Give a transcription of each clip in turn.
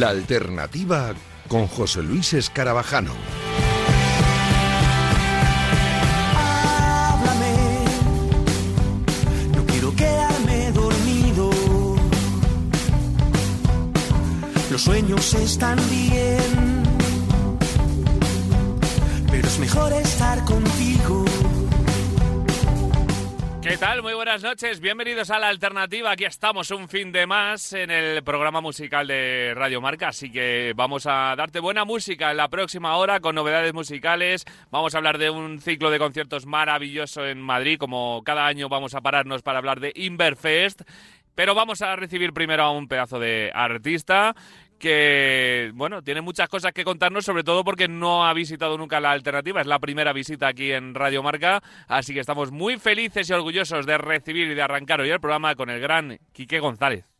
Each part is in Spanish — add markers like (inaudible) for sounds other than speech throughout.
La alternativa con José Luis Escarabajano. Háblame, no quiero quedarme dormido. Los sueños están bien, pero es mejor estar contigo. ¿Qué tal? Muy buenas noches. Bienvenidos a La Alternativa. Aquí estamos un fin de más en el programa musical de Radio Marca. Así que vamos a darte buena música en la próxima hora con novedades musicales. Vamos a hablar de un ciclo de conciertos maravilloso en Madrid. Como cada año vamos a pararnos para hablar de Inverfest. Pero vamos a recibir primero a un pedazo de artista que, bueno, tiene muchas cosas que contarnos, sobre todo porque no ha visitado nunca la alternativa. Es la primera visita aquí en Radio Marca, así que estamos muy felices y orgullosos de recibir y de arrancar hoy el programa con el gran Quique González.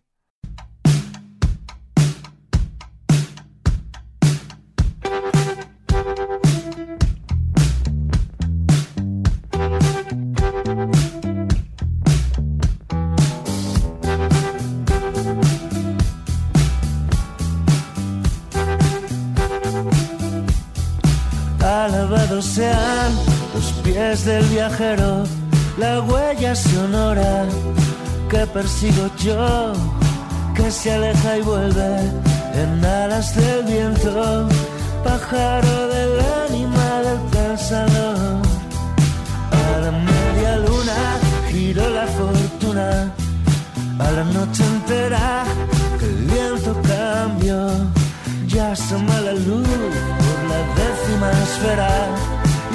Persigo yo, que se aleja y vuelve en alas del viento, pájaro del ánima del pensador. A la media luna giró la fortuna, a la noche entera que el viento cambió, ya asoma la luz por la décima esfera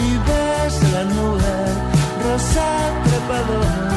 y ves la nube rosa trepador.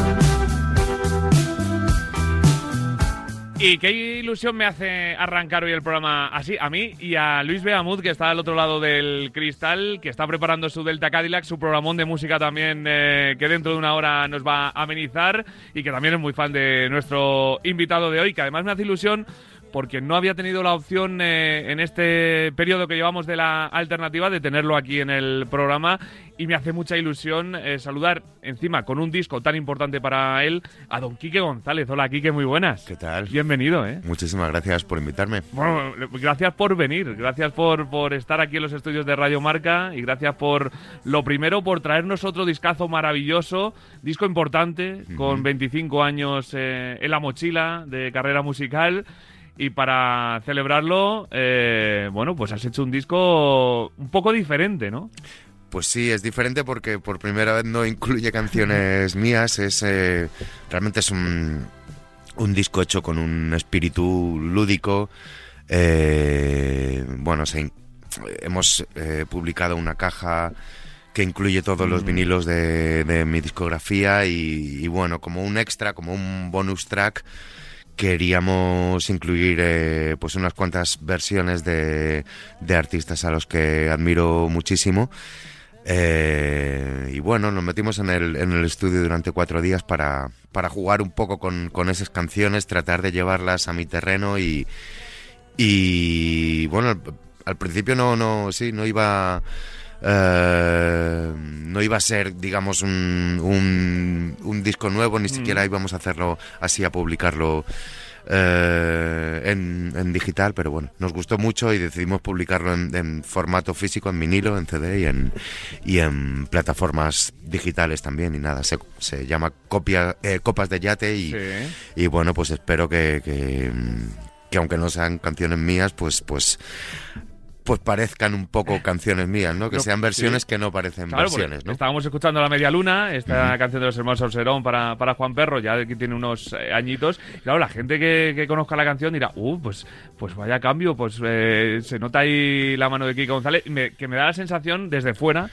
Y qué ilusión me hace arrancar hoy el programa así, a mí y a Luis Beamud, que está al otro lado del cristal, que está preparando su Delta Cadillac, su programón de música también, eh, que dentro de una hora nos va a amenizar y que también es muy fan de nuestro invitado de hoy, que además me hace ilusión porque no había tenido la opción eh, en este periodo que llevamos de la alternativa de tenerlo aquí en el programa y me hace mucha ilusión eh, saludar encima con un disco tan importante para él a don Quique González. Hola Quique, muy buenas. ¿Qué tal? Bienvenido, ¿eh? Muchísimas gracias por invitarme. Bueno, gracias por venir, gracias por, por estar aquí en los estudios de Radio Marca y gracias por, lo primero, por traernos otro discazo maravilloso, disco importante, con 25 años eh, en la mochila de carrera musical. Y para celebrarlo, eh, bueno, pues has hecho un disco un poco diferente, ¿no? Pues sí, es diferente porque por primera vez no incluye canciones (laughs) mías. Es eh, realmente es un, un disco hecho con un espíritu lúdico. Eh, bueno, se, hemos eh, publicado una caja que incluye todos los vinilos de, de mi discografía y, y, bueno, como un extra, como un bonus track, queríamos incluir eh, pues unas cuantas versiones de, de, artistas a los que admiro muchísimo. Eh, y bueno, nos metimos en el, en el estudio durante cuatro días para, para jugar un poco con, con, esas canciones, tratar de llevarlas a mi terreno y, y bueno, al, al principio no, no, sí, no iba... Uh, no iba a ser, digamos, un, un, un disco nuevo, ni mm. siquiera íbamos a hacerlo así, a publicarlo uh, en, en, digital, pero bueno, nos gustó mucho y decidimos publicarlo en, en, formato físico, en vinilo, en CD y en, y en plataformas digitales también. Y nada, se, se llama copia, eh, Copas de Yate y, Sí. y bueno, pues espero que, que, que aunque no sean canciones mías, pues, pues pues parezcan un poco canciones mías, ¿no? Que No, sean versiones sí. que no parecen Claro, versiones, ¿no? Estábamos escuchando La Media Luna, esta canción de los hermanos Solserón para, para Juan Perro, ya que tiene unos eh, añitos. Y claro, la gente que, que conozca la canción dirá, uh, pues, pues vaya cambio, pues eh, se nota ahí la mano de Kiko González, me- que me da la sensación desde fuera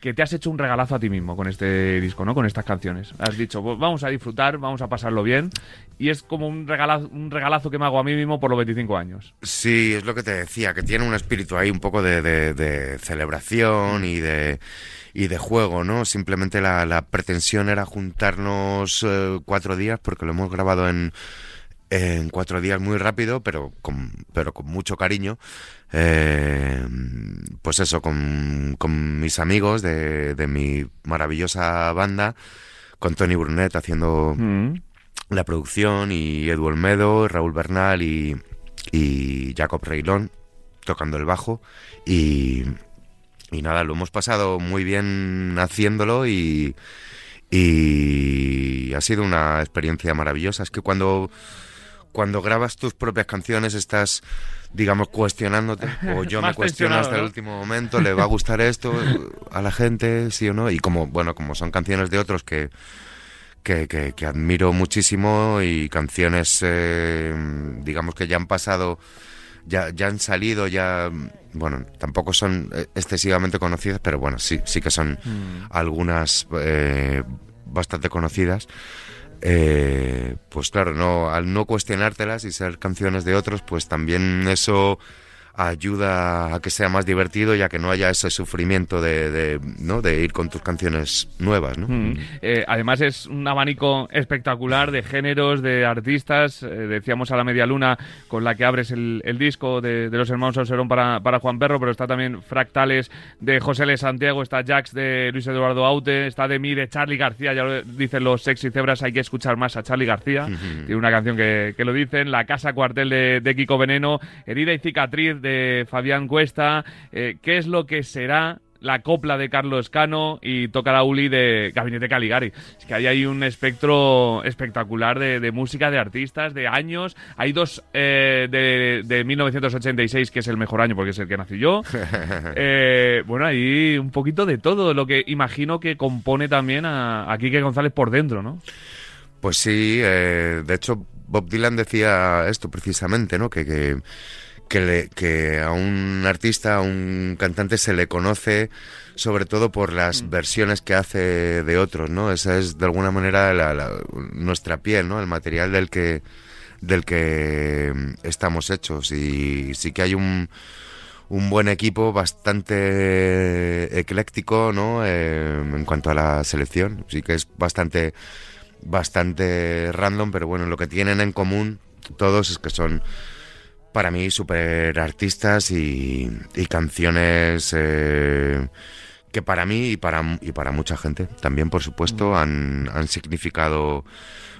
que te has hecho un regalazo a ti mismo con este disco, ¿no? Con estas canciones. Has dicho, pues vamos a disfrutar, vamos a pasarlo bien. Y es como un regalazo, un regalazo que me hago a mí mismo por los 25 años. Sí, es lo que te decía, que tiene un espíritu ahí un poco de, de- celebración y de y de juego, ¿no? Simplemente la, la pretensión era juntarnos eh, cuatro días porque lo hemos grabado en en cuatro días muy rápido, pero con, pero con mucho cariño. Eh, pues eso, con, con mis amigos de, de mi maravillosa banda, con Tony Brunet haciendo Mm. la producción y Edu Olmedo, Raúl Bernal y, y Jacob Reilón tocando el bajo y, y nada, lo hemos pasado muy bien haciéndolo y, y ha sido una experiencia maravillosa. Es que cuando, cuando grabas tus propias canciones estás, digamos, cuestionándote, o (laughs) yo me cuestiono hasta el último momento, ¿le va a gustar esto a la gente, sí o no? Y como, bueno, como son canciones de otros que, que, que- que admiro muchísimo y canciones, eh, digamos, que ya han pasado, ya, ya han salido, ya, bueno, tampoco son eh, excesivamente conocidas, pero bueno, sí, sí que son algunas eh, bastante conocidas. Eh, pues claro, no, al no cuestionártelas y ser canciones de otros, pues también eso ayuda a que sea más divertido y a que no haya ese sufrimiento de, de, ¿no? de ir con tus canciones nuevas, ¿no? Mm. Eh, además es un abanico espectacular de géneros, de artistas. Eh, decíamos a la media luna con la que abres el, el disco de, de los hermanos Auserón para, para Juan Perro, pero está también Fractales de José L. Santiago, está Jax de Luis Eduardo Aute, está de mí de Charlie García, ya lo dicen los sexy cebras, hay que escuchar más a Charlie García. Tiene una canción que, que lo dicen, La Casa Cuartel de, de Kiko Veneno, Herida y Cicatriz de Fabián Cuesta, eh, ¿qué es lo que será? la copla de Carlos Cano y toca la Uli de Gabinete Caligari. Es que ahí hay un espectro espectacular de, de música, de artistas, de años. Hay dos eh, de, de 1986, que es el mejor año porque es el que nací yo. (laughs) Eh, bueno, hay un poquito de todo, lo que imagino que compone también a, a Quique González por dentro, ¿no? Pues sí, eh, de hecho Bob Dylan decía esto precisamente, ¿no? Que, que, que, le- que a un artista, a un cantante se le conoce sobre todo por las versiones que hace de otros, ¿no? Esa es de alguna manera la- la- nuestra piel, ¿no? El material del que del que mm, estamos hechos y sí que hay un un buen equipo bastante ecléctico, ¿no? Eh, en cuanto a la selección, sí que es bastante bastante random, pero bueno, lo que tienen en común todos es que son para mí super artistas y, y canciones eh, que para mí y para, y para mucha gente también, por supuesto, han, han significado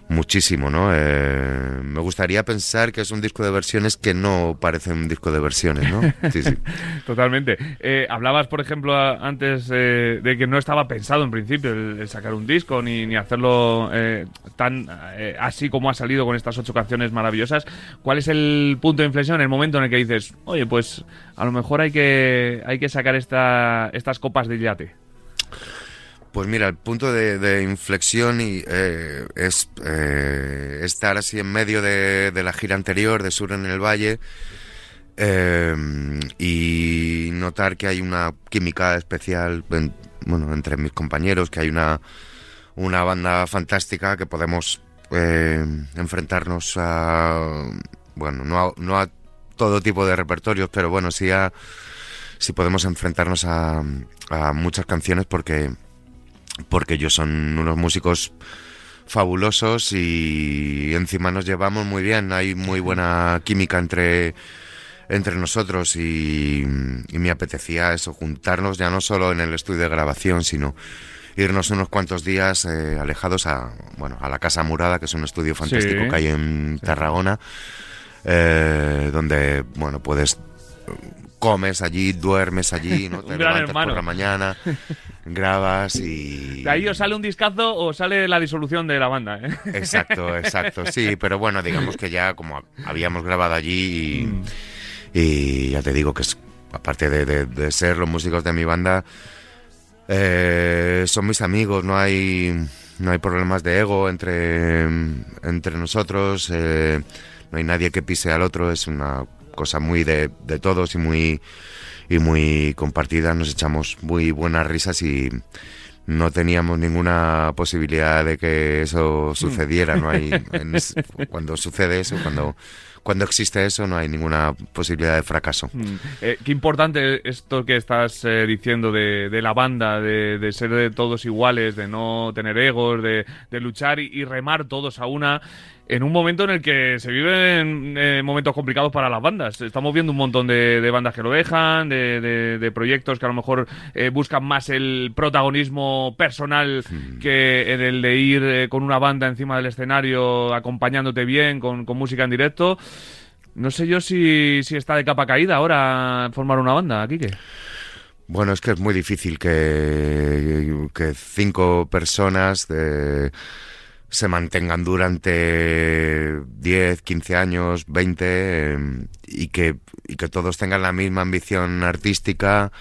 muchísimo, ¿no? Eh, me gustaría pensar que es un disco de versiones que no parece un disco de versiones, ¿no? (laughs) Sí, sí. Totalmente. Eh, hablabas, por ejemplo, antes eh, de que no estaba pensado en principio el, el sacar un disco ni, ni hacerlo eh, tan eh, así como ha salido con estas ocho canciones maravillosas. ¿Cuál es el punto de inflexión, el momento en el que dices, oye, pues a lo mejor hay que, hay que sacar esta, estas copas de yate? Pues mira, el punto de, inflexión y, eh, es eh, estar así en medio de, la gira anterior de Sur en el Valle eh, y notar que hay una química especial en- bueno, entre mis compañeros, que hay una, una banda fantástica que podemos enfrentarnos a, bueno, no a, todo tipo de repertorios, pero bueno, sí a, sí podemos enfrentarnos a, a muchas canciones porque porque ellos son unos músicos fabulosos y encima nos llevamos muy bien, hay muy buena química entre entre nosotros y, y me apetecía eso, juntarnos ya no solo en el estudio de grabación, sino irnos unos cuantos días eh, alejados a, bueno, a la Casa Murada, que es un estudio fantástico Sí. que hay en Tarragona, eh, donde, bueno, puedes comes allí, duermes allí, ¿no? (laughs) te Un gran levantas hermano. por la mañana, (laughs) grabas y... De ahí o sale un discazo o sale la disolución de la banda. ¿eh? Exacto, (laughs) exacto, sí, pero bueno, digamos que ya como habíamos grabado allí y, y ya te digo que es, aparte de, de- de ser los músicos de mi banda, eh, son mis amigos, no hay, no hay problemas de ego entre, entre nosotros, eh, no hay nadie que pise al otro, es una cosa muy de, de todos y muy, y muy compartida, nos echamos muy buenas risas y no teníamos ninguna posibilidad de que eso sucediera, no hay (laughs) en cuando sucede eso, cuando cuando existe eso no hay ninguna posibilidad de fracaso. Mm. Eh, qué importante esto que estás eh, diciendo de, de la banda, de, de ser de todos iguales, de no tener egos, de, de luchar y, y remar todos a una. En un momento en el que se viven eh, momentos complicados para las bandas. Estamos viendo un montón de, de bandas que lo dejan, de, de- de proyectos que a lo mejor eh, buscan más el protagonismo personal que en el de ir eh, con una banda encima del escenario acompañándote bien, con, con música en directo. No sé yo si, si está de capa caída ahora formar una banda, Kike. Bueno, es que es muy difícil que, que cinco personas de se mantengan durante 10, 15 años, 20 em, y, que, y que todos tengan la misma ambición artística,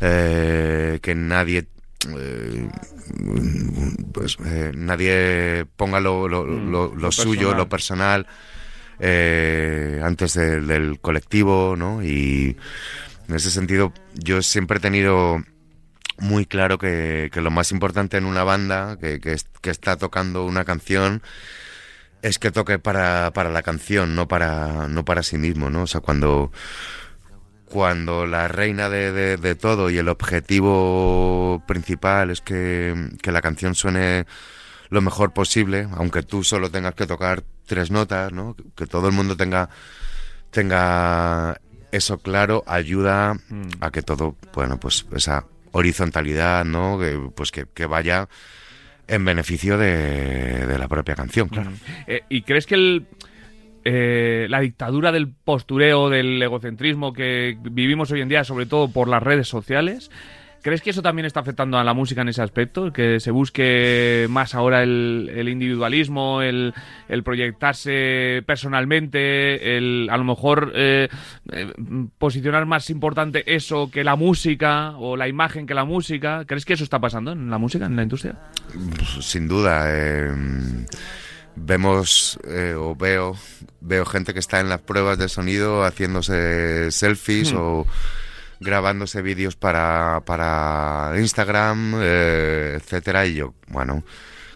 eh, que nadie eh, pues eh, nadie ponga lo, lo, Mm, lo- lo lo suyo, personal. lo personal antes del colectivo, ¿no? Y en ese sentido yo siempre he tenido muy claro que, que lo más importante en una banda que, que, es- que está tocando una canción es que toque para, para la canción, no para, no para sí mismo, ¿no? O sea, cuando, cuando la reina de, de- de todo y el objetivo principal es que, que la canción suene lo mejor posible, aunque tú solo tengas que tocar tres notas, ¿no? Que todo el mundo tenga, tenga eso claro, ayuda Mm. a que todo, bueno, pues esa horizontalidad, ¿no? Que, pues que, vaya en beneficio de, de la propia canción, claro. Eh, ¿Y crees que el, eh, la dictadura del postureo, del egocentrismo que vivimos hoy en día, sobre todo por las redes sociales, ¿crees que eso también está afectando a la música en ese aspecto? Que se busque más ahora el, el individualismo, el, el proyectarse personalmente, el a lo mejor eh, eh, posicionar más importante eso que la música o la imagen que la música. ¿Crees que eso está pasando en la música, en la industria? Pues, sin duda. eh, vemos eh, o veo veo gente que está en las pruebas de sonido haciéndose selfies Hmm. o grabándose vídeos para, para Instagram, eh, etcétera. Y yo, bueno,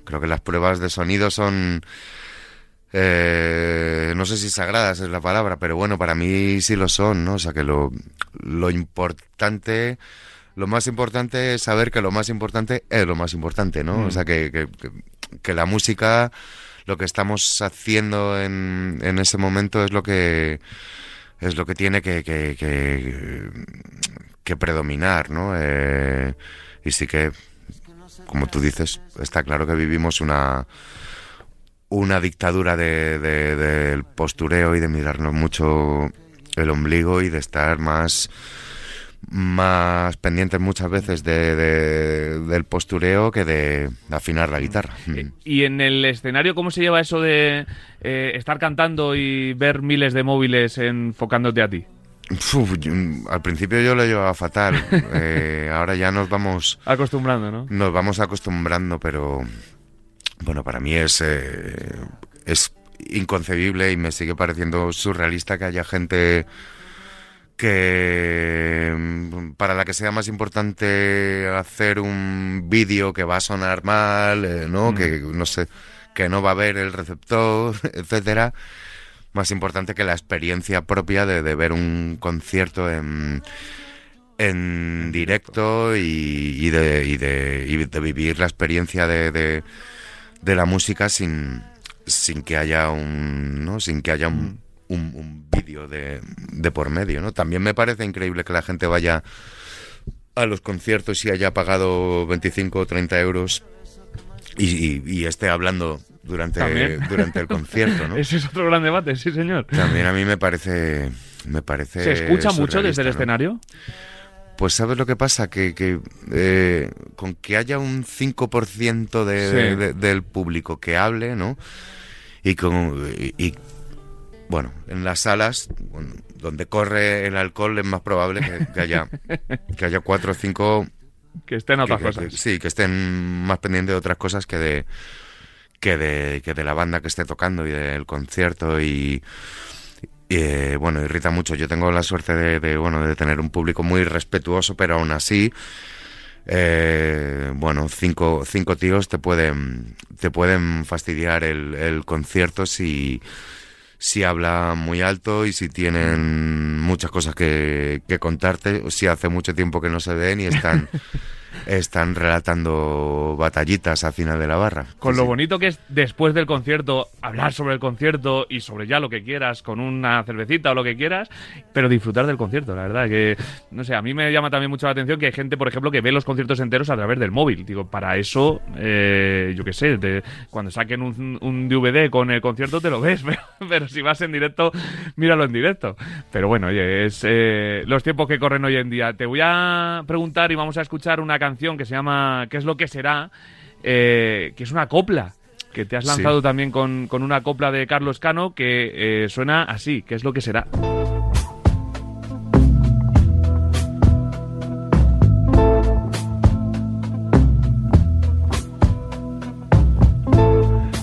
creo que las pruebas de sonido son eh, no sé si sagradas es la palabra, pero bueno, para mí sí lo son, ¿no? O sea que lo, lo importante, lo más importante es saber que lo más importante es lo más importante, ¿no? Mm. O sea que, que, que- que la música, lo que estamos haciendo en, en ese momento es lo que es lo que tiene que, que, que, que predominar, ¿no? Eh, y sí que, como tú dices, está claro que vivimos una una dictadura de, de- del postureo y de mirarnos mucho el ombligo y de estar más más pendientes muchas veces de, de- del postureo que de afinar la guitarra. Eh, Y en el escenario, ¿cómo se lleva eso de eh, estar cantando y ver miles de móviles enfocándote a ti? Uf, yo- al principio yo lo llevaba fatal. (laughs) Eh, ahora ya nos vamos Acostumbrando, ¿no? nos vamos acostumbrando, pero bueno, para mí es eh, es inconcebible y me sigue pareciendo surrealista que haya gente que mm, para la que sea más importante hacer un vídeo que va a sonar mal, eh, ¿no? Mm. Que no sé, que no va a ver el receptor, (laughs) etcétera. Más importante que la experiencia propia de, de ver un concierto en, en directo y, y de, y, de, y de vivir la experiencia de, de, de la música sin, sin que haya un ¿no? sin que haya un, un, un vídeo de, de por medio ¿no? también me parece increíble que la gente vaya a los conciertos y haya pagado 25 o 30 euros y, y- y esté hablando durante, También. (laughs) durante el concierto ¿no? Ese es otro gran debate, sí, señor. también a mí me parece me parece ¿Se escucha mucho desde el ¿no? escenario? Pues sabes lo que pasa, que, que eh, con que haya un 5% de, Sí. de- de- del público que hable, ¿no? Y, con, y, y, bueno, en las salas donde corre el alcohol es más probable que, que haya (laughs) que haya cuatro o cinco Que estén otras que- cosas. que- sí, que estén más pendientes de otras cosas que de que de, que de la banda que esté tocando y del concierto y, y, eh, bueno, irrita mucho. Yo tengo la suerte de, de, bueno de tener un público muy respetuoso, pero aún así eh, bueno, cinco, cinco tíos te pueden te pueden fastidiar el, el concierto si si habla muy alto y si tienen muchas cosas que, que contarte, si hace mucho tiempo que no se ven y están (laughs) están relatando batallitas al final de la barra. Con Sí, lo sí. bonito que es después del concierto hablar sobre el concierto y sobre ya lo que quieras, con una cervecita o lo que quieras, pero disfrutar del concierto, la verdad que, no sé, a mí me llama también mucho la atención que hay gente, por ejemplo, que ve los conciertos enteros a través del móvil. Digo, para eso, eh, yo qué sé, te- cuando saquen un, un DVD con el concierto te lo ves, (laughs) pero, pero si vas en directo, míralo en directo. Pero bueno, oye, es eh, los tiempos que corren hoy en día. Te voy a preguntar y vamos a escuchar una canción que se llama ¿Qué es lo que será? Eh, que es una copla. Que te has Sí. lanzado también con, con una copla de Carlos Cano que eh, suena así, ¿qué es lo que será?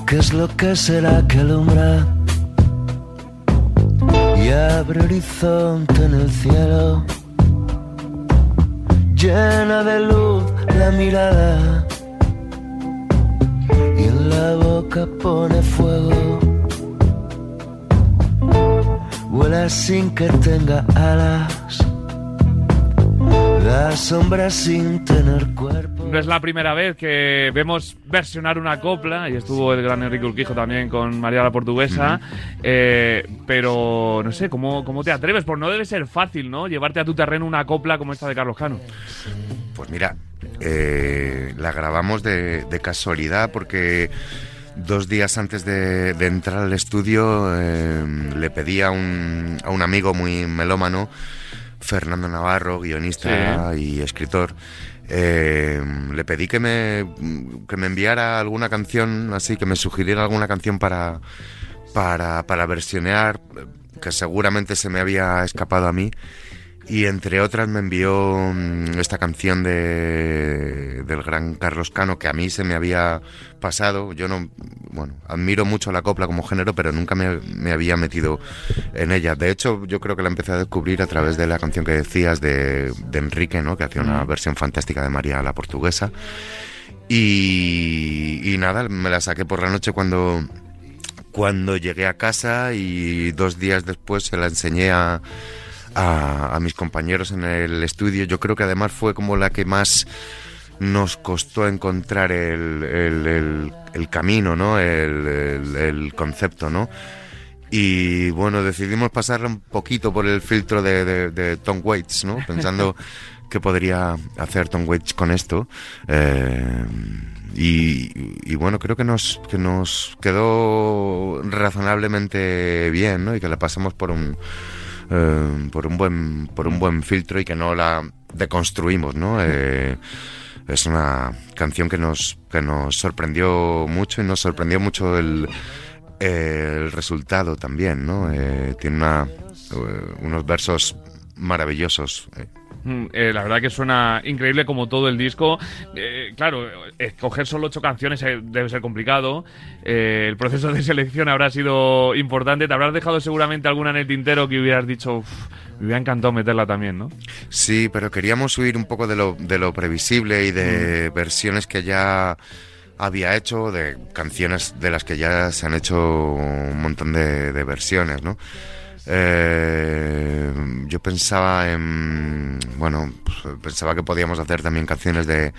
¿Qué es lo que será que alumbra y abre horizonte en el cielo? Llena de luz la mirada y en la boca pone fuego. Vuela sin que tenga alas, da sombra sin tener cuerpo. No es la primera vez que vemos versionar una copla, y estuvo el gran Enrique Urquijo también con María la Portuguesa, eh, pero no sé, ¿cómo, ¿cómo te atreves? Pues no debe ser fácil, ¿no? Llevarte a tu terreno una copla como esta de Carlos Cano. Pues mira, eh, la grabamos de, de casualidad porque dos días antes de, de entrar al estudio eh, le pedí a un, a un amigo muy melómano, Fernando Navarro, guionista y escritor, eh, le pedí que me, que me enviara alguna canción, así que me sugiriera alguna canción para, para, para versionear, que seguramente se me había escapado a mí. Y entre otras me envió mm, esta canción de, del gran Carlos Cano que a mí se me había pasado. Yo no, bueno, admiro mucho la copla como género, pero nunca me, me había metido en ella. De hecho, yo creo que la empecé a descubrir a través de la canción que decías de, de Enrique, ¿no? Que hacía una versión fantástica de María la Portuguesa. Y, y nada, me la saqué por la noche cuando, cuando llegué a casa y dos días después se la enseñé a, a, a mis compañeros en el estudio. Yo creo que además fue como la que más nos costó encontrar el, el- el- el camino, ¿no? El, concepto, ¿no? Y bueno, decidimos pasarla un poquito por el filtro de, de- de Tom Waits, ¿no? (laughs) Pensando qué podría hacer Tom Waits con esto. Eh, y, y bueno, creo que nos, que nos quedó razonablemente bien, ¿no? Y que la pasamos por un, eh, por un buen por un buen filtro y que no la deconstruimos, ¿no? Eh, es una canción que nos que nos sorprendió mucho y nos sorprendió mucho el, el resultado también, ¿no? Eh, tiene unos versos maravillosos. Eh. Mm, eh, la verdad que suena increíble como todo el disco. Eh, claro, escoger solo ocho canciones eh, debe ser complicado. Eh, el proceso de selección habrá sido importante. Te habrás dejado seguramente alguna en el tintero que hubieras dicho, "Uf, me hubiera encantado meterla también, ¿no? Sí, pero queríamos huir un poco de lo, de lo previsible y de versiones que ya había hecho, de canciones de las que ya se han hecho un montón de, de versiones, ¿no? Eh, yo pensaba en, bueno, pues, pensaba que podíamos hacer también canciones de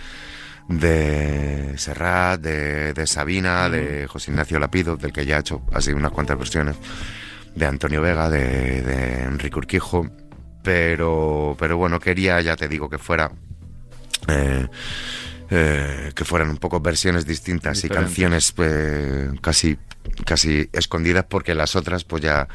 de Serrat, de, de Sabina, de José Ignacio Lapido, del que ya ha hecho así unas cuantas versiones, de Antonio Vega, de, de Enrique Urquijo, pero, pero bueno, quería, ya te digo, que fuera eh, eh, que fueran un poco versiones distintas y canciones eh, casi casi escondidas porque las otras pues ya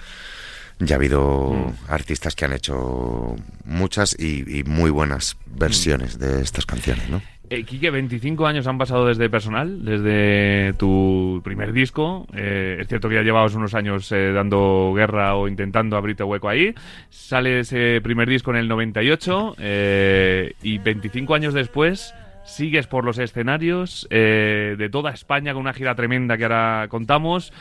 ya ha habido artistas que han hecho muchas y, y muy buenas versiones de estas canciones, ¿no? Eh, Quique, 25 años han pasado desde personal, desde tu primer disco. Eh, es cierto que ya llevabas unos años eh, dando guerra o intentando abrirte hueco ahí. Sale ese primer disco en el 98 eh, y 25 años después sigues por los escenarios eh, de toda España con una gira tremenda que ahora contamos.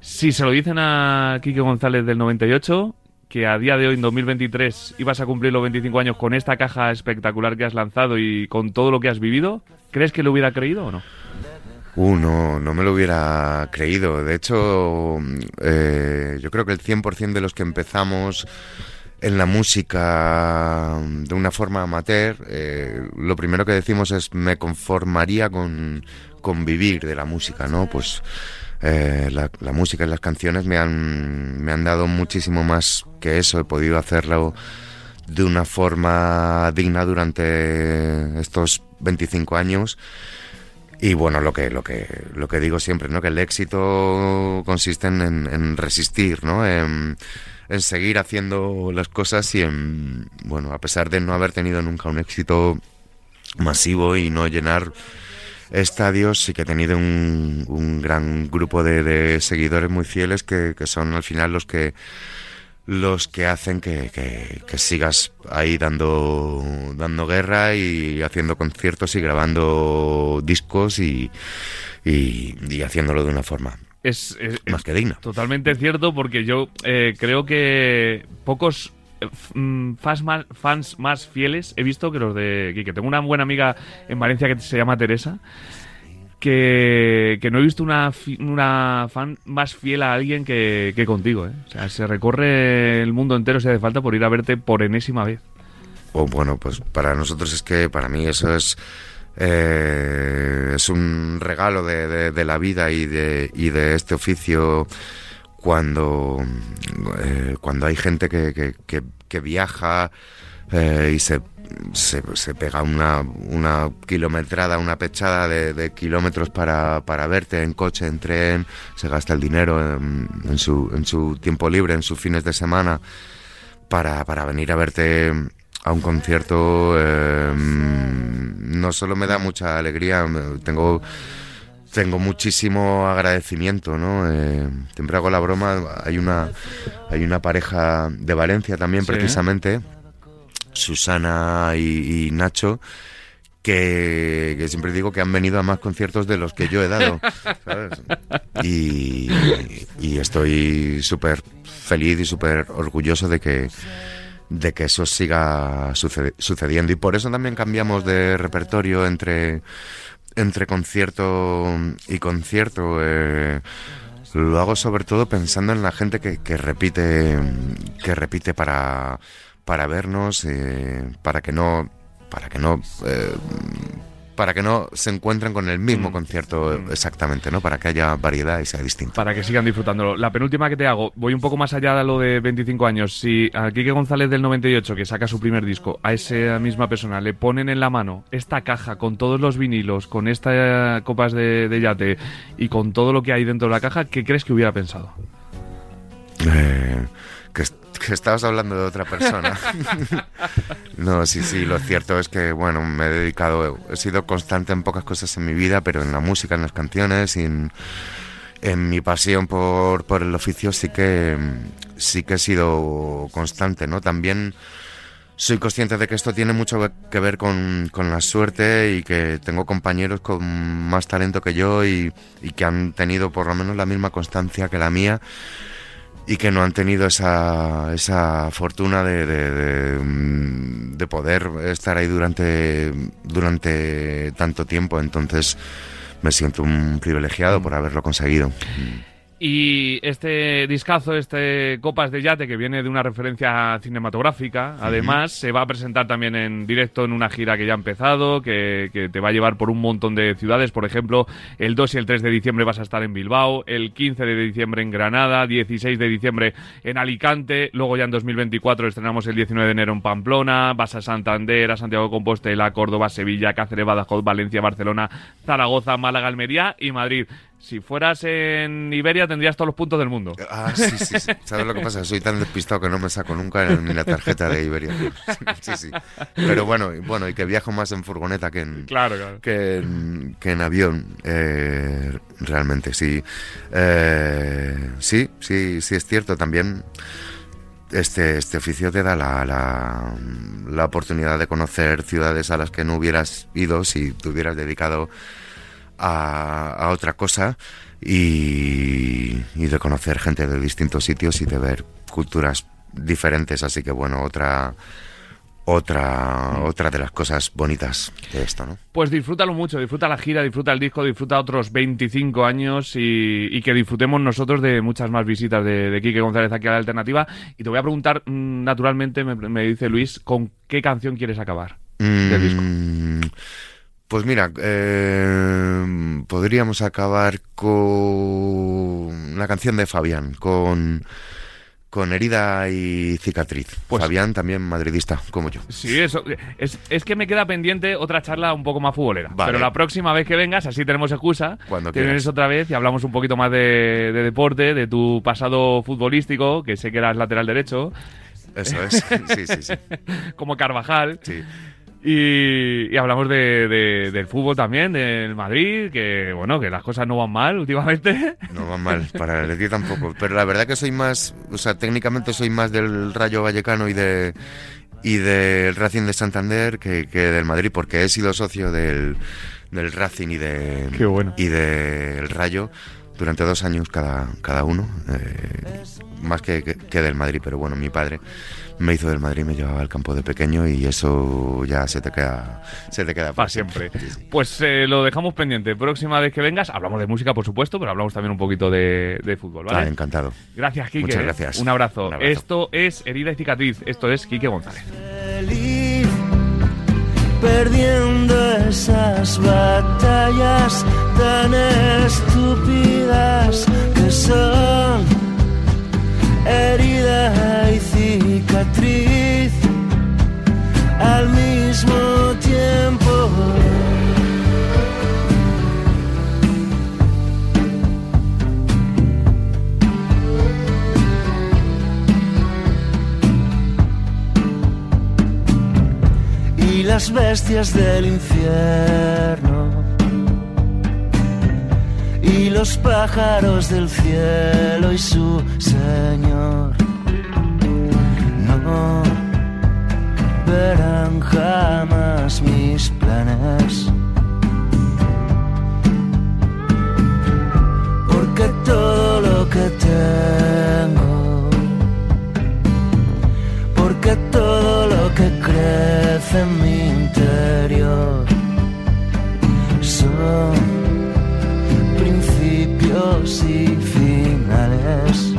Si se lo dicen a Quique González del 98, que a día de hoy, en 2023, ibas a cumplir los 25 años con esta caja espectacular que has lanzado y con todo lo que has vivido, ¿crees que lo hubiera creído o no? Uh, no, no me lo hubiera creído. De hecho, eh, yo creo que el 100% de los que empezamos en la música de una forma amateur, eh, lo primero que decimos es me conformaría con, con vivir de la música, ¿no? Pues eh, la, música y las canciones me han, me han dado muchísimo más que eso, he podido hacerlo de una forma digna durante estos 25 años. Y bueno, lo que, lo que, lo que digo siempre, ¿no? Que el éxito consiste en, en resistir, ¿no? En, en seguir haciendo las cosas y en, bueno, a pesar de no haber tenido nunca un éxito masivo y no llenar estadios, sí que he tenido un, un gran grupo de, de, seguidores muy fieles que, que, son al final los que los que hacen que, que, que, sigas ahí dando dando guerra y haciendo conciertos y grabando discos y, y, y haciéndolo de una forma es, es, más que digna. Totalmente cierto, porque yo eh, creo que pocos fans más, fans más fieles he visto que los de Quique. Tengo una buena amiga en Valencia que se llama Teresa. Que, que no he visto una, una fan más fiel a alguien que, que contigo. ¿eh? O sea, se recorre el mundo entero si hace falta por ir a verte por enésima vez. Oh, bueno, pues para nosotros es que para mí eso es eh, es un regalo de, de, de, la vida y de, y de este oficio cuando, eh, cuando hay gente que, que, viaja eh, y se, se, pega una, una kilometrada, una pechada de, kilómetros para, para, verte en coche, en tren, se gasta el dinero en, su, en su tiempo libre, en sus fines de semana, para, para venir a verte a un concierto eh, no solo me da mucha alegría, tengo tengo muchísimo agradecimiento, ¿no? Eh, siempre hago la broma, hay una hay una pareja de Valencia también ¿Sí? precisamente, Susana y, y Nacho, que, que, siempre digo que han venido a más conciertos de los que yo he dado, ¿sabes? Y, y estoy súper feliz y súper orgulloso de que de que eso siga suced sucediendo y por eso también cambiamos de repertorio entre entre concierto y concierto eh, lo hago sobre todo pensando en la gente que, que repite que repite para para vernos eh, para que no para que no eh, para que no se encuentren con el mismo mm. concierto mm. exactamente, ¿no? Para que haya variedad y sea distinto. Para que sigan disfrutándolo. La penúltima que te hago, voy un poco más allá de lo de 25 años. Si a Quique González del 98, que saca su primer disco, a esa misma persona le ponen en la mano esta caja con todos los vinilos, con estas copas de, de yate y con todo lo que hay dentro de la caja, ¿qué crees que hubiera pensado? Eh, que, estabas hablando de otra persona. (laughs) no, sí, sí, lo cierto es que, bueno, me he dedicado, he sido constante en pocas cosas en mi vida, pero en la música, en las canciones y en, en mi pasión por, por el oficio sí que, sí que he sido constante, ¿no? También soy consciente de que esto tiene mucho que ver con, con, la suerte y que tengo compañeros con más talento que yo y, y que han tenido por lo menos la misma constancia que la mía y que no han tenido esa, esa fortuna de, de, de, de, poder estar ahí durante, durante tanto tiempo. Entonces me siento un privilegiado por haberlo conseguido. Y este discazo, este Copas de Yate, que viene de una referencia cinematográfica, además, se va a presentar también en directo en una gira que ya ha empezado, que, que, te va a llevar por un montón de ciudades. Por ejemplo, el 2 y el 3 de diciembre vas a estar en Bilbao, el 15 de diciembre en Granada, 16 de diciembre en Alicante, luego ya en 2024 estrenamos el 19 de enero en Pamplona, vas a Santander, a Santiago de Compostela, Córdoba, Sevilla, Cáceres, Badajoz, Valencia, Barcelona, Zaragoza, Málaga, Almería y Madrid si fueras en Iberia tendrías todos los puntos del mundo. Ah, sí, sí, sí. (laughs) ¿Sabes lo que pasa? Soy tan despistado que no me saco nunca en la tarjeta de Iberia. (laughs) Sí, sí. Pero bueno, bueno, y que viajo más en furgoneta que en, claro, claro. Que, en que en avión. Eh, realmente, sí. Eh, sí, sí, sí es cierto. También este, este oficio te da la, la, la oportunidad de conocer ciudades a las que no hubieras ido si te hubieras dedicado a, a otra cosa y, y, de conocer gente de distintos sitios y de ver culturas diferentes. Así que bueno, otra, otra, otra de las cosas bonitas de esto, ¿no? Pues disfrútalo mucho, disfruta la gira, disfruta el disco, disfruta otros 25 años y, que disfrutemos nosotros de muchas más visitas de, de Quique González aquí a la alternativa. Y te voy a preguntar, mm, naturalmente, me, dice Luis, ¿con qué canción quieres acabar del disco? Pues mira, eh, podríamos acabar con la canción de Fabián, con con herida y cicatriz. Pues, Fabián también madridista, como yo. Sí, eso. Es, es, que me queda pendiente otra charla un poco más futbolera. Pero la próxima vez que vengas, así tenemos excusa. Cuando te vienes otra vez y hablamos un poquito más de, de, deporte, de tu pasado futbolístico, que sé que eras lateral derecho. Eso es, sí, sí, sí. (laughs) como Carvajal. Sí. Y, hablamos de, del fútbol también, del Madrid, que bueno, que las cosas no van mal últimamente. (laughs) No van mal, para el Atleti tampoco. Pero la verdad que soy más, o sea, técnicamente soy más del Rayo Vallecano y de y del Racing de Santander que, del Madrid, porque he sido socio del, del Racing y de y del Rayo durante dos años cada, cada uno, eh, más que, que, del Madrid, pero bueno, mi padre me hizo del Madrid, me llevaba al campo de pequeño y eso ya se te queda, se te queda para siempre. Pues eh, lo dejamos pendiente. Próxima vez que vengas, hablamos de música, por supuesto, pero hablamos también un poquito de, fútbol, ¿vale? Ah, encantado. Gracias, Quique. Muchas gracias. Un abrazo. Esto es Herida y Cicatriz. Esto es Quique González. perdiendo esas batallas tan estúpidas que son herida y cicatriz al mismo tiempo. Y las bestias del infierno y los pájaros del cielo y su Señor no verán jamás mis planes. Porque todo lo que tengo, porque todo lo que crece en mi interior son y finales.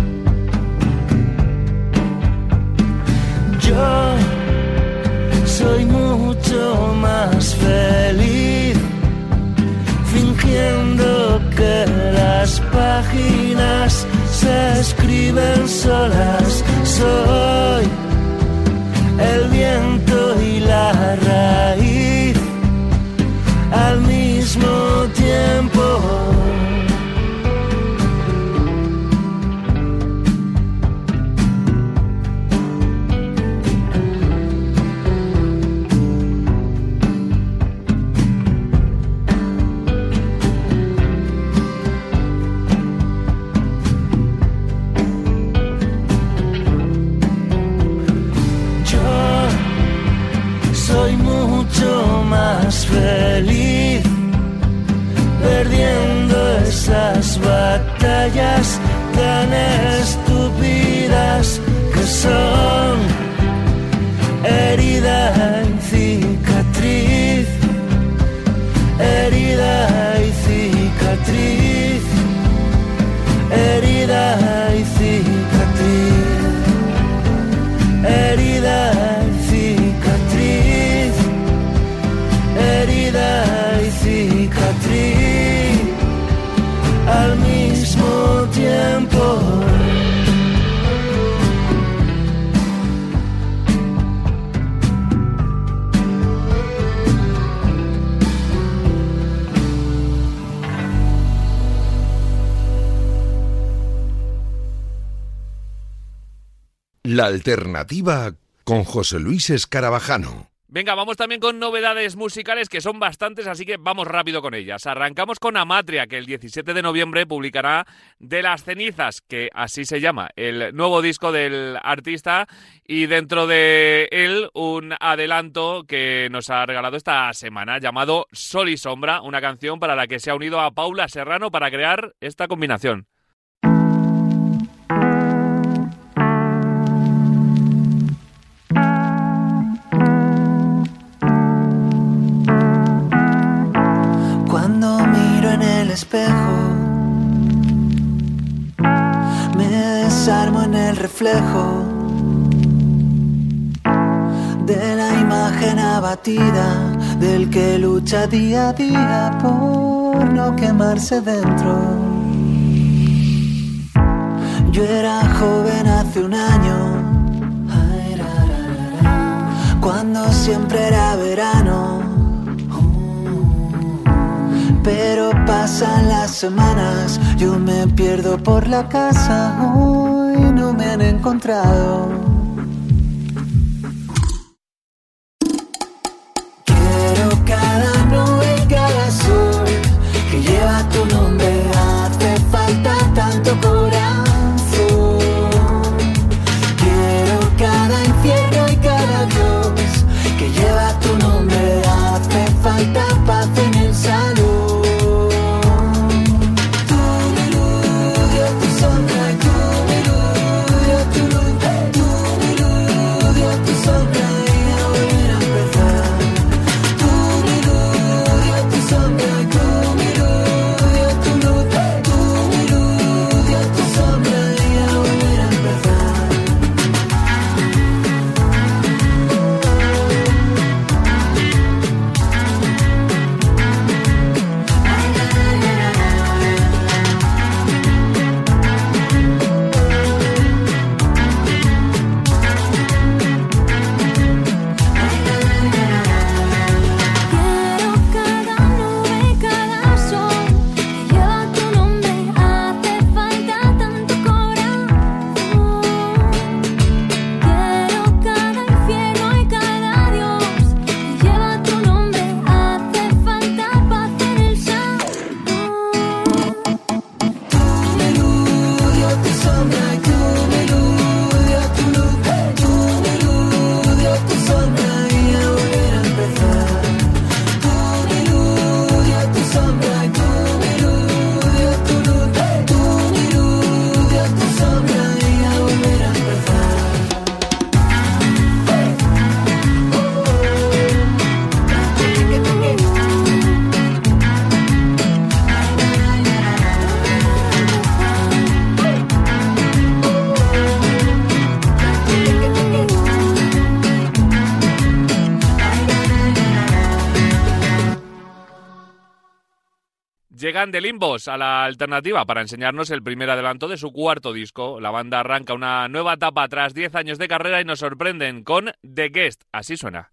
Yo soy mucho más feliz fingiendo que las páginas se escriben solas. Soy el viento y la raíz al mismo tiempo. Alternativa con José Luis Escarabajano. Venga, vamos también con novedades musicales que son bastantes, así que vamos rápido con ellas. Arrancamos con Amatria, que el 17 de noviembre publicará De las cenizas, que así se llama, el nuevo disco del artista y dentro de él un adelanto que nos ha regalado esta semana llamado Sol y Sombra, una canción para la que se ha unido a Paula Serrano para crear esta combinación. Cuando miro en el espejo, me desarmo en el reflejo de la imagen abatida del que lucha día a día por no quemarse dentro. Yo era joven hace un año, cuando siempre era verano pero pasan las semanas, yo me pierdo por la casa, hoy no me han encontrado. de Limbos a la alternativa para enseñarnos el primer adelanto de su cuarto disco. La banda arranca una nueva etapa tras 10 años de carrera y nos sorprenden con The Guest. Así suena.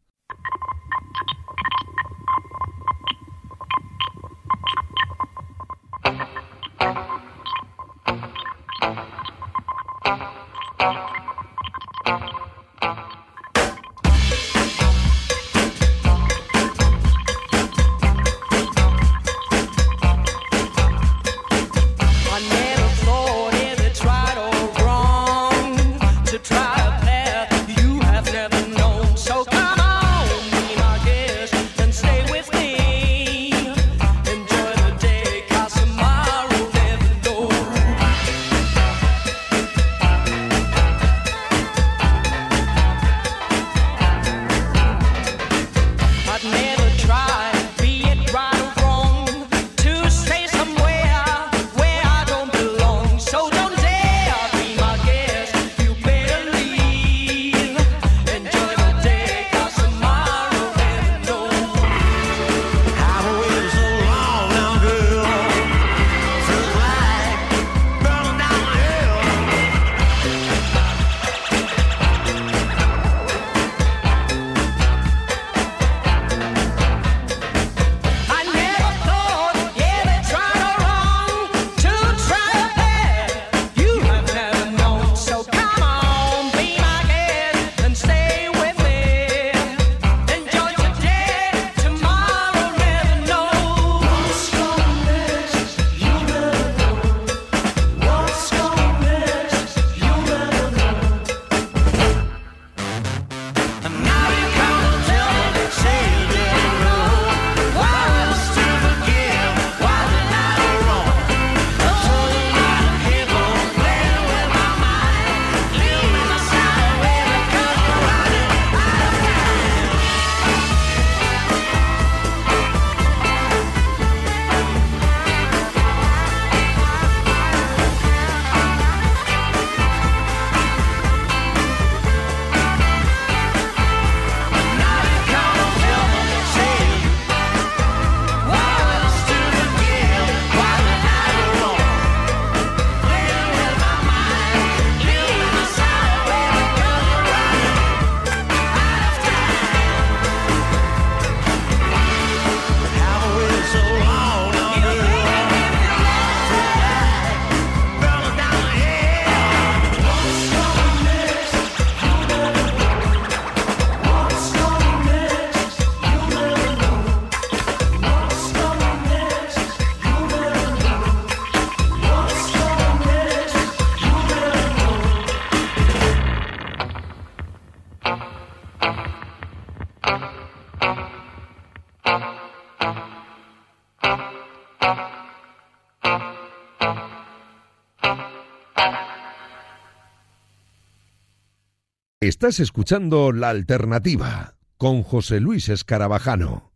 Estás escuchando La Alternativa con José Luis Escarabajano.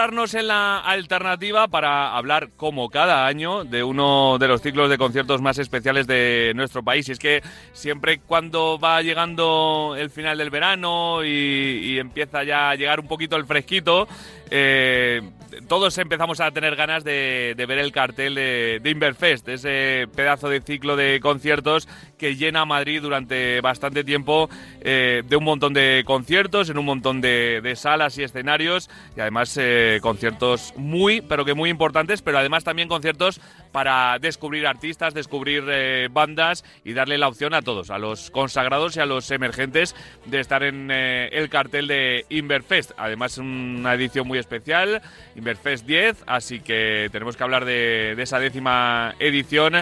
Pararnos en la alternativa para hablar, como cada año, de uno de los ciclos de conciertos más especiales de nuestro país. Y es que siempre cuando va llegando el final del verano y, empieza ya a llegar un poquito el fresquito, eh, todos empezamos a tener ganas de, de ver el cartel de, de Inverfest, ese pedazo de ciclo de conciertos que llena Madrid durante bastante tiempo eh, de un montón de conciertos, en un montón de, salas y escenarios, y además eh, conciertos muy, pero que muy importantes, pero además también conciertos para descubrir artistas, descubrir eh, bandas y darle la opción a todos, a los consagrados y a los emergentes de estar en el cartel de Inverfest. Además, una edición muy especial, Inverfest 10, así que tenemos que hablar de esa décima edición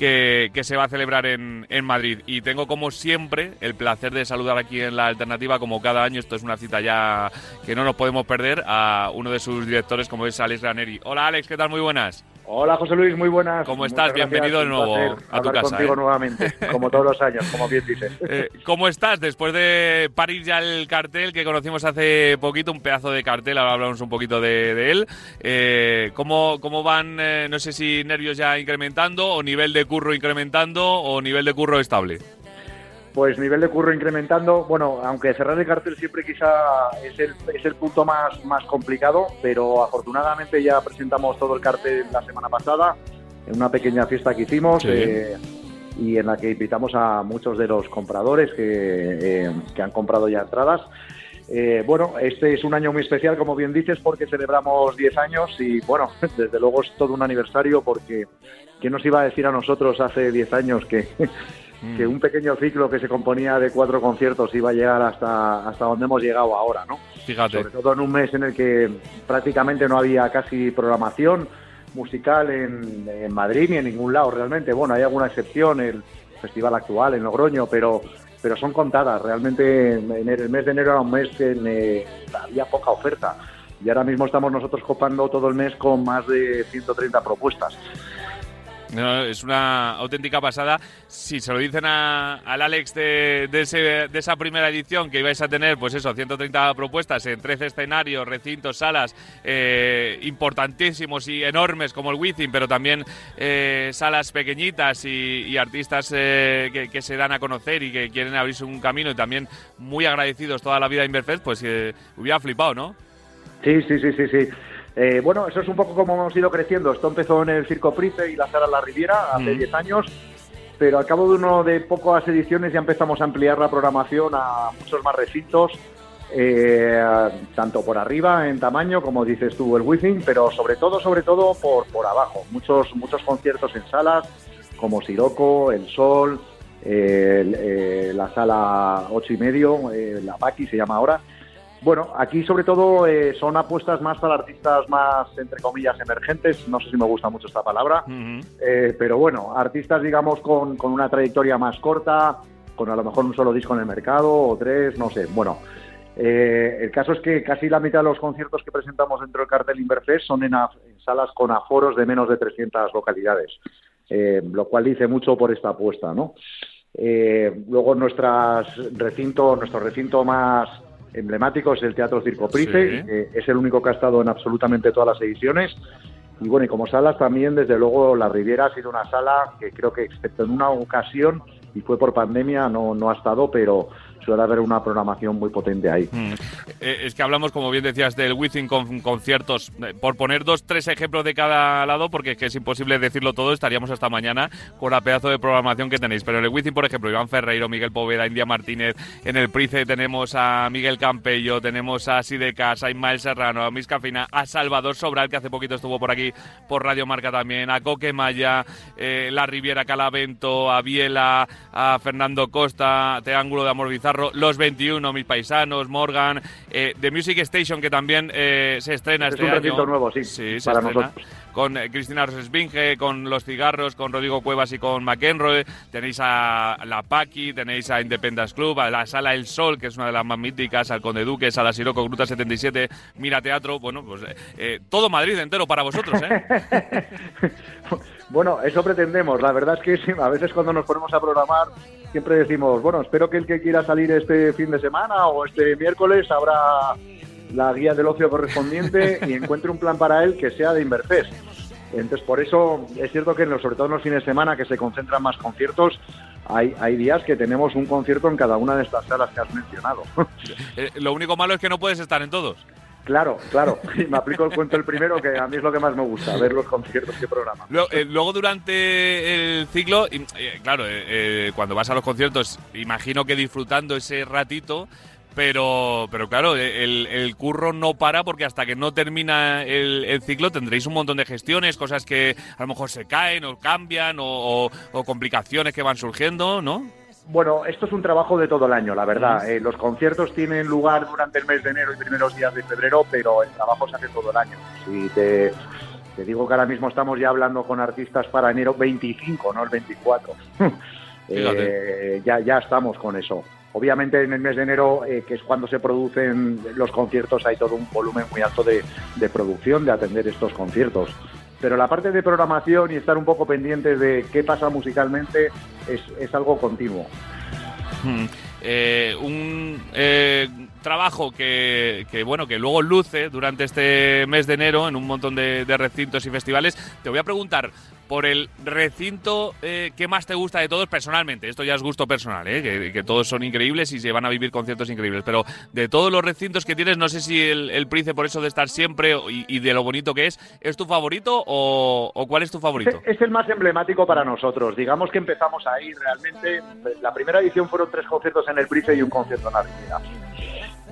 que, se va a celebrar en, en Madrid. Y tengo, como siempre, el placer de saludar aquí en la alternativa, como cada año. Esto es una cita ya que no nos podemos perder, a uno de sus directores, como es Alex Graneri. Hola, Alex, ¿qué tal? Muy buenas. Hola José Luis, muy buenas. ¿Cómo Muchas estás? gracias, Bienvenido de nuevo a tu hablar casa, contigo ¿eh? nuevamente, como todos los años, como bien dices. (laughs) Eh, ¿Cómo estás después de parir ya el cartel que conocimos hace poquito, un pedazo de cartel, ahora hablamos un poquito de, de él? Eh, ¿cómo, ¿Cómo van, no sé si nervios ya incrementando o nivel de curro incrementando o nivel de curro estable? Pues nivel de curro incrementando, bueno, aunque cerrar el cartel siempre quizá es el, es el punto más, más complicado, pero afortunadamente ya presentamos todo el cartel la semana pasada en una pequeña fiesta que hicimos Sí. eh, y en la que invitamos a muchos de los compradores que, eh, que han comprado ya entradas. Eh, bueno, este es un año muy especial, como bien dices, porque celebramos 10 años y, bueno, (laughs) desde luego es todo un aniversario porque ¿quién nos iba a decir a nosotros hace 10 años que, que un pequeño ciclo que se componía de cuatro conciertos iba a llegar hasta, hasta donde hemos llegado ahora, ¿no? Fíjate. Sobre todo en un mes en el que prácticamente no había casi programación musical en, en Madrid ni en ningún lado realmente. Bueno, hay alguna excepción, el festival actual en Logroño, pero pero son contadas. Realmente en el mes de enero era un mes en eh, había poca oferta y ahora mismo estamos nosotros copando todo el mes con más de 130 propuestas. No, es una auténtica pasada. Si se lo dicen a- al Alex de, ese- de esa primera edición que ibais a tener, pues eso, 130 propuestas en 13 escenarios, recintos, salas eh, importantísimos y enormes como el Wizzing, pero también eh, salas pequeñitas y, y artistas eh, que, que se dan a conocer y que quieren abrirse un camino y también muy agradecidos toda la vida a Inverfest, pues eh, hubiera flipado, ¿no? Sí, sí, sí, sí, sí. Eh, bueno, eso es un poco como hemos ido creciendo. Esto empezó en el Circo Price y la Sala La Riviera hace Mm. 10 años, pero al cabo de uno de pocas ediciones ya empezamos a ampliar la programación a muchos más recintos, eh, tanto por arriba en tamaño, como dices tú, el Wizzing, pero sobre todo, sobre todo por, por abajo. Muchos, muchos conciertos en salas, como Siroco, El Sol, eh, eh, la Sala 8 y medio, eh, la Paqui se llama ahora. Bueno, aquí sobre todo eh, son apuestas más para artistas más, entre comillas, emergentes. No sé si me gusta mucho esta palabra, eh, pero bueno, artistas, digamos, con, con una trayectoria más corta, con a lo mejor un solo disco en el mercado o tres, no sé. Bueno, eh, el caso es que casi la mitad de los conciertos que presentamos dentro del cartel Inverfest son en, af- en salas con aforos de menos de 300 localidades, eh, lo cual dice mucho por esta apuesta, ¿no? Eh, luego nuestras recinto, nuestro recinto más emblemático es el Teatro Circo Price, Sí. es el único que ha estado en absolutamente todas las ediciones. Y bueno, y como salas también, desde luego, La Riviera ha sido una sala que creo que, excepto en una ocasión, y fue por pandemia, no, no ha estado, pero suele haber una programación muy potente ahí. Mm. Eh, es que hablamos, como bien decías, del Wizzing con conciertos. Eh, por poner dos, tres ejemplos de cada lado, porque es que es imposible decirlo todo, estaríamos hasta mañana con la pedazo de programación que tenéis. Pero en el Wizzing, por ejemplo, Iván Ferreiro, Miguel Poveda, India Martínez. En el Price tenemos a Miguel Campello, tenemos a Sidecas, a Ismael Serrano, a Misca Fina, a Salvador Sobral, que hace poquito estuvo por aquí por Radio Marca también, a Coque Maya, eh, La Riviera Calavento, a Biela, a Fernando Costa, Triángulo de Amor Bizarro. Los 21, Mis Paisanos, Morgan, eh, The Music Station, que también eh, se estrena Es este un año. recinto nuevo, sí, se para estrena. nosotros. Con eh, Cristina Rosesbinge, con Los Cigarros, con Rodrigo Cuevas y con McEnroe. Tenéis a La Paqui, tenéis a Independence Club, a la Sala El Sol, que es una de las más míticas, al Conde Duques, a la Siroco Gruta 77, Mira Teatro. Bueno, pues eh, todo Madrid entero para vosotros, ¿eh? (laughs) Bueno, eso pretendemos. La verdad es que sí, a veces cuando nos ponemos a programar siempre decimos, bueno, espero que el que quiera salir este fin de semana o este miércoles habrá la guía del ocio correspondiente (laughs) y encuentre un plan para él que sea de Inverfest. Entonces, por eso es cierto que sobre todo en los fines de semana que se concentran más conciertos, hay, hay días que tenemos un concierto en cada una de estas salas que has mencionado. (laughs) Eh, lo único malo es que no puedes estar en todos. Claro, claro. Y (laughs) me aplico el cuento el primero, que a mí es lo que más me gusta, ver los conciertos que programan. Luego, eh, luego durante el ciclo, eh, claro, eh, eh, cuando vas a los conciertos, imagino que disfrutando ese ratito, pero, pero claro, el, el curro no para porque hasta que no termina el, el ciclo tendréis un montón de gestiones, cosas que a lo mejor se caen o cambian o, o- o complicaciones que van surgiendo, ¿no? Bueno, esto es un trabajo de todo el año, la verdad. Eh, los conciertos tienen lugar durante el mes de enero y primeros días de febrero, pero el trabajo se hace todo el año. Si te, te digo que ahora mismo estamos ya hablando con artistas para enero 25, no el 24. (laughs) Eh, ya, ya estamos con eso. Obviamente en el mes de enero, eh, que es cuando se producen los conciertos, hay todo un volumen muy alto de, de producción, de atender estos conciertos. Pero la parte de programación y estar un poco pendientes de qué pasa musicalmente es, es algo continuo. Mm. Eh, un eh, trabajo que, que, bueno que luego luce durante este mes de enero en un montón de recintos y festivales. Te voy a preguntar por el recinto eh, que más te gusta de todos personalmente. Esto ya es gusto personal, ¿eh? que, que todos son increíbles y se van a vivir conciertos increíbles. Pero de todos los recintos que tienes, no sé si el, el Price, por eso de estar siempre y, y de lo bonito que es, ¿es tu favorito o, o cuál es tu favorito? Es el más emblemático para nosotros. Digamos que empezamos ahí realmente. La primera edición fueron tres conciertos en el Price y un concierto en la Ribera.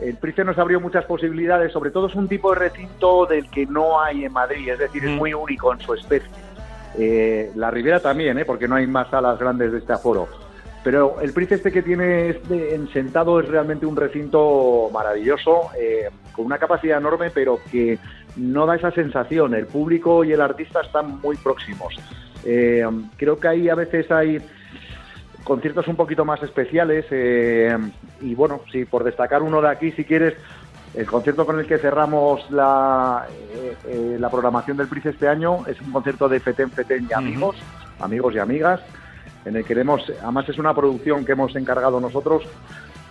El Price nos abrió muchas posibilidades, sobre todo es un tipo de recinto del que no hay en Madrid, es decir, es Mm. muy único en su especie. Eh, la Ribera también, ¿eh? porque no hay más salas grandes de este aforo. Pero el Price este que tiene este en Sentado es realmente un recinto maravilloso, eh, con una capacidad enorme, pero que no da esa sensación. El público y el artista están muy próximos. Eh, creo que ahí a veces hay conciertos un poquito más especiales eh, y bueno, sí, por destacar uno de aquí, si quieres, el concierto con el que cerramos la, eh, eh, la programación del PRIS este año es un concierto de Feten Feten y amigos, amigos y amigas, en el que hemos, además es una producción que hemos encargado nosotros,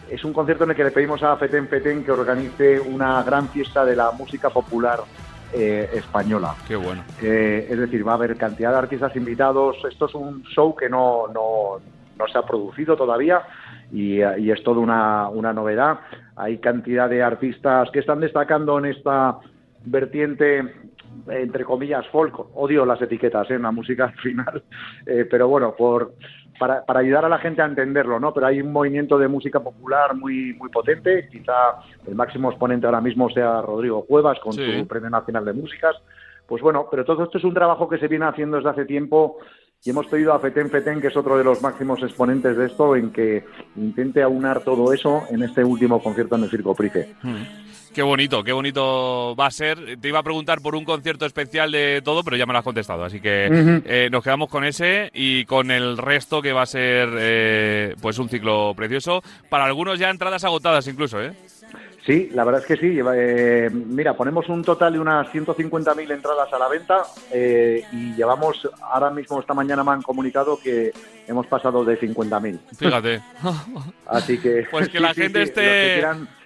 es un concierto en el que le pedimos a Feten Feten que organice una gran fiesta de la música popular eh, española. Qué bueno. Eh, es decir, va a haber cantidad de artistas invitados. Esto es un show que no, no, no se ha producido todavía y, eh, y es toda una, una novedad. Hay cantidad de artistas que están destacando en esta vertiente, entre comillas, folk. Odio las etiquetas ¿eh? en la música al final, (laughs) Eh, pero bueno, por, para, para ayudar a la gente a entenderlo, ¿no? Pero hay un movimiento de música popular muy, muy potente. Quizá el máximo exponente ahora mismo sea Rodrigo Cuevas con Sí. su Premio Nacional de Músicas. Pues bueno, pero todo esto es un trabajo que se viene haciendo desde hace tiempo y hemos pedido a Feten Feten, que es otro de los máximos exponentes de esto, en que intente aunar todo eso en este último concierto en el Circo Price. Qué bonito, qué bonito va a ser. Te iba a preguntar por un concierto especial de todo, pero ya me lo has contestado. Así que eh, nos quedamos con ese y con el resto que va a ser eh, pues un ciclo precioso. Para algunos ya entradas agotadas incluso, ¿eh? Sí, la verdad es que sí. eh, mira, ponemos un total de unas 150.000 entradas a la venta eh, y llevamos, ahora mismo esta mañana me han comunicado que hemos pasado de 50.000. Fíjate. Así que... Pues que (laughs) sí, la gente sí, esté-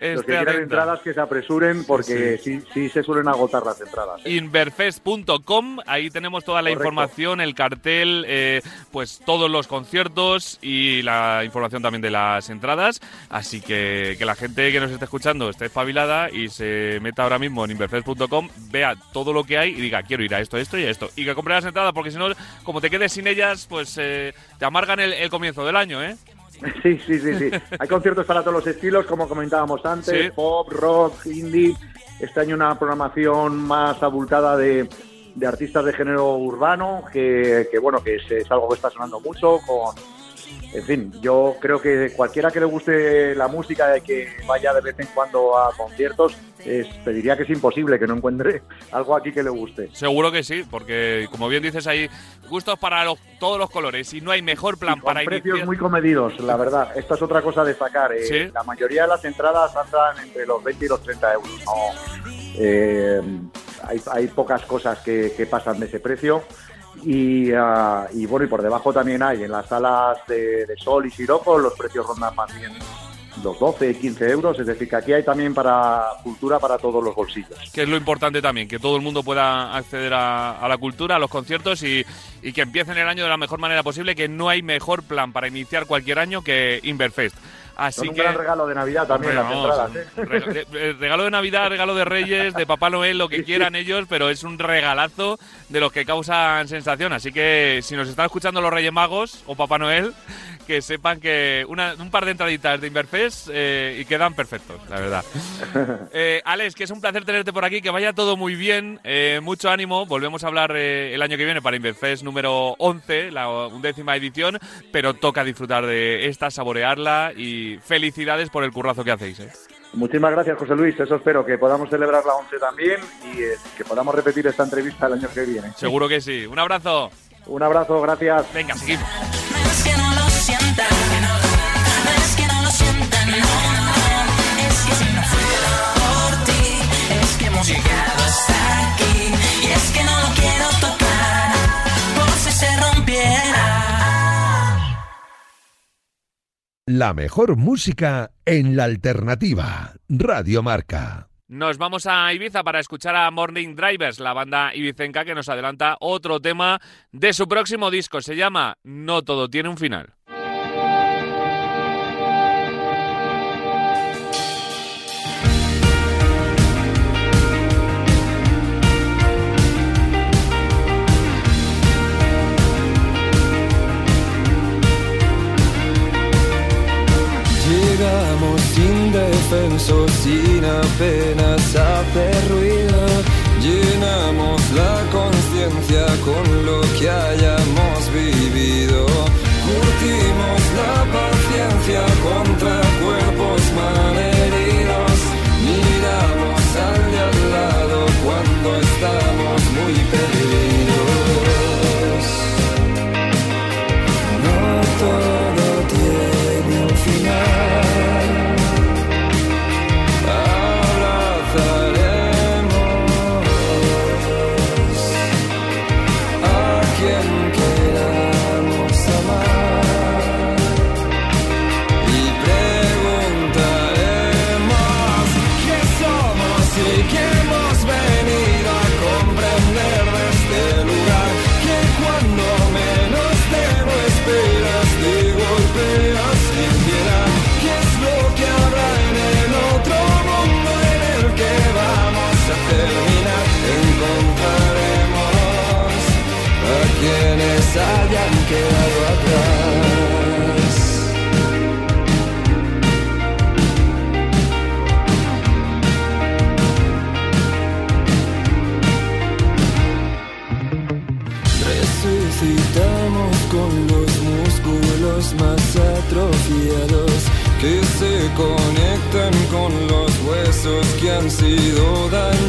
quieran, los que quieran entradas que se apresuren porque sí, sí, se suelen agotar las entradas. ¿eh? Inverfest.com, ahí tenemos toda la Correcto. información, el cartel, eh, pues todos los conciertos y la información también de las entradas. Así que que la gente que nos esté escuchando esté espabilada y se meta ahora mismo en inverfest.com, vea todo lo que hay y diga quiero ir a esto, esto y a esto. Y que compre las entradas porque si no, como te quedes sin ellas, pues eh, te amargan el, el comienzo del año, ¿eh? (laughs) Sí, sí, sí, sí. Hay conciertos para todos los estilos, como comentábamos antes, Sí. pop, rock, indie. Este año una programación más abultada de, de artistas de género urbano, que, que, bueno, que es, es algo que está sonando mucho, con, En fin, yo creo que cualquiera que le guste la música y que vaya de vez en cuando a conciertos, es, te diría que es imposible que no encuentre (laughs) algo aquí que le guste. Seguro que sí, porque como bien dices hay gustos para los- todos los colores y no hay mejor plan Con para precios iniciar. muy comedidos, la verdad. Esta es otra cosa a destacar. eh, Sí. La mayoría de las entradas andan entre los 20 y los 30 euros. No, eh, hay, hay pocas cosas que, que pasan de ese precio. Y, ah, y bueno, y por debajo también hay en las salas de, Sol y Siroco, los precios rondan más bien los 12, 15 euros. Es decir, que aquí hay también para cultura para todos los bolsillos. que es lo importante también, que todo el mundo pueda acceder a, a la cultura, a los conciertos y, y que empiecen el año de la mejor manera posible, que no hay mejor plan para iniciar cualquier año que Inverfest. Así Son un que gran regalo de Navidad también Hombre, las entradas. ¿eh? re- re- re- regalo de Navidad, regalo de Reyes, de Papá Noel, lo que (laughs) quieran ellos, pero es un regalazo de los que causan sensación. Así que si nos están escuchando los Reyes Magos o Papá Noel, que sepan que una- un par de entraditas de Inverfest eh, y quedan perfectos, la verdad. (laughs) Eh, Alex, que es un placer tenerte por aquí, que vaya todo muy bien, eh, mucho ánimo. Volvemos a hablar eh, el año que viene para Inverfest número 11, la undécima edición, pero toca disfrutar de esta, saborearla y felicidades por el currazo que hacéis. eh. Muchísimas gracias, José Luis. Eso espero que podamos celebrar la 11 también y eh, que podamos repetir esta entrevista el año que viene. Seguro que sí. Un abrazo. Un abrazo, gracias. Venga, seguimos. La mejor música en la alternativa. Radio Marca. Nos vamos a Ibiza para escuchar a Morning Drivers, la banda ibicenca que nos adelanta otro tema de su próximo disco. Se llama No todo tiene un final. Sin apenas hacer ruido. Llenamos la conciencia con lo que hayamos vivido. Sido dañados.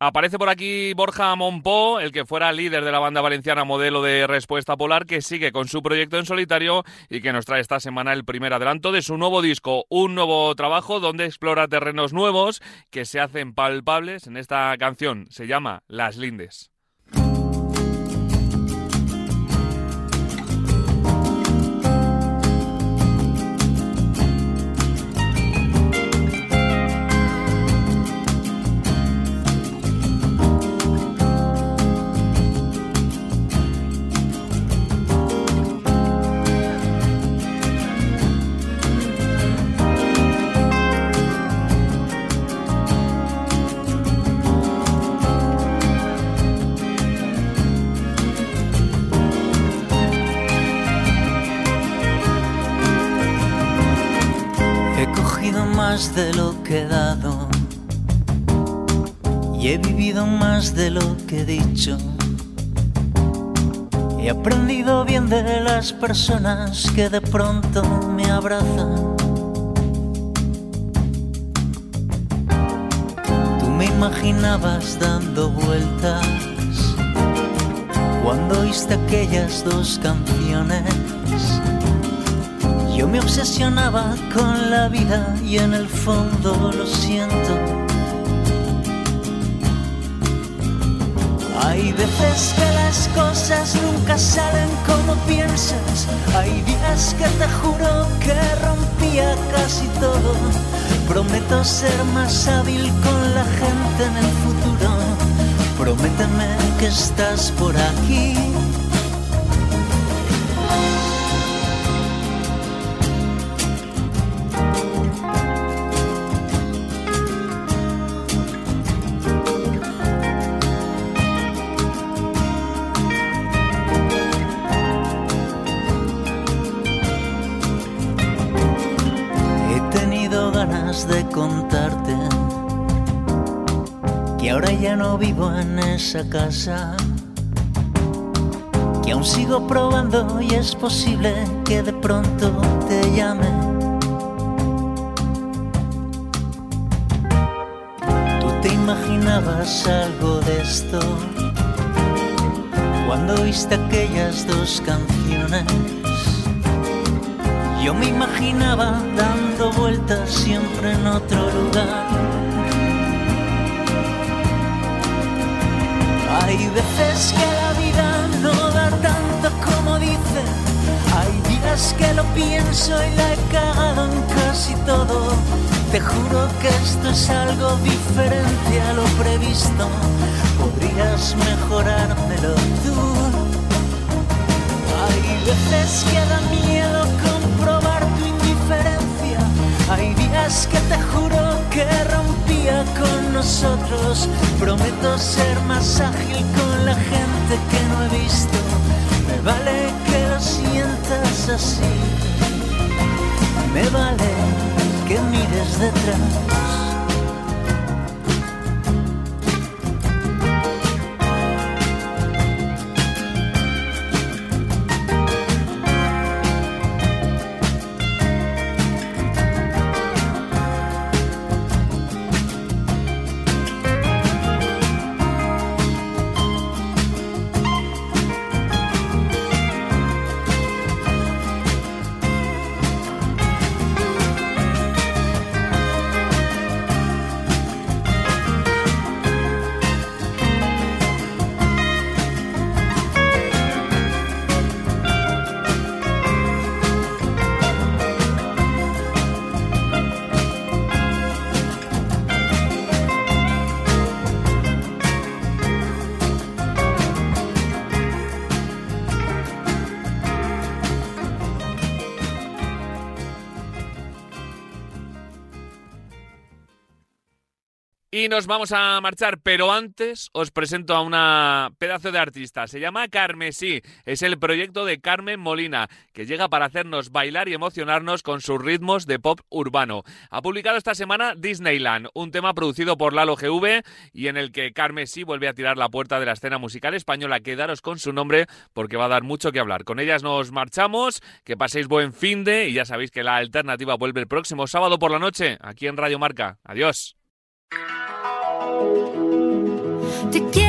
Aparece por aquí Borja Monpó, el que fuera líder de la banda valenciana modelo de Respuesta Polar, que sigue con su proyecto en solitario y que nos trae esta semana el primer adelanto de su nuevo disco, un nuevo trabajo donde explora terrenos nuevos que se hacen palpables en esta canción. Se llama Las Lindes. Más de lo que he dado y he vivido más de lo que he dicho. He aprendido bien de las personas que de pronto me abrazan. Tú me imaginabas dando vueltas cuando oíste aquellas dos canciones. Yo me obsesionaba con la vida y en el fondo lo siento. Hay veces que las cosas nunca salen como piensas. Hay días que te juro que rompía casi todo. Prometo ser más hábil con la gente en el futuro. Prométeme que estás por aquí. Vivo en esa casa, que aún sigo probando y es posible que de pronto te llame. ¿Tú te imaginabas algo de esto cuando oíste aquellas dos canciones? Yo me imaginaba dando vueltas siempre en otro lugar. Hay veces que la vida no da tanto como dice. Hay días que lo pienso y la he cagado en casi todo. Te juro que esto es algo diferente a lo previsto. Podrías mejorármelo tú. Hay veces que da miedo comprobar tu indiferencia. Hay días que te juro que rompía con nosotros. Prometo ser más ágil con la gente que no he visto. Me vale que lo sientas así. Me vale que mires detrás. Nos vamos a marchar, pero antes os presento a una pedazo de artista. Se llama Carmesí. Es el proyecto de Carmen Molina, que llega para hacernos bailar y emocionarnos con sus ritmos de pop urbano. Ha publicado esta semana Disneyland, un tema producido por Lalo GV y en el que Carmesí vuelve a tirar la puerta de la escena musical española. Quedaros con su nombre porque va a dar mucho que hablar. Con ellas nos marchamos, que paséis buen fin de y ya sabéis que la alternativa vuelve el próximo sábado por la noche aquí en Radio Marca. Adiós. Quiero, pero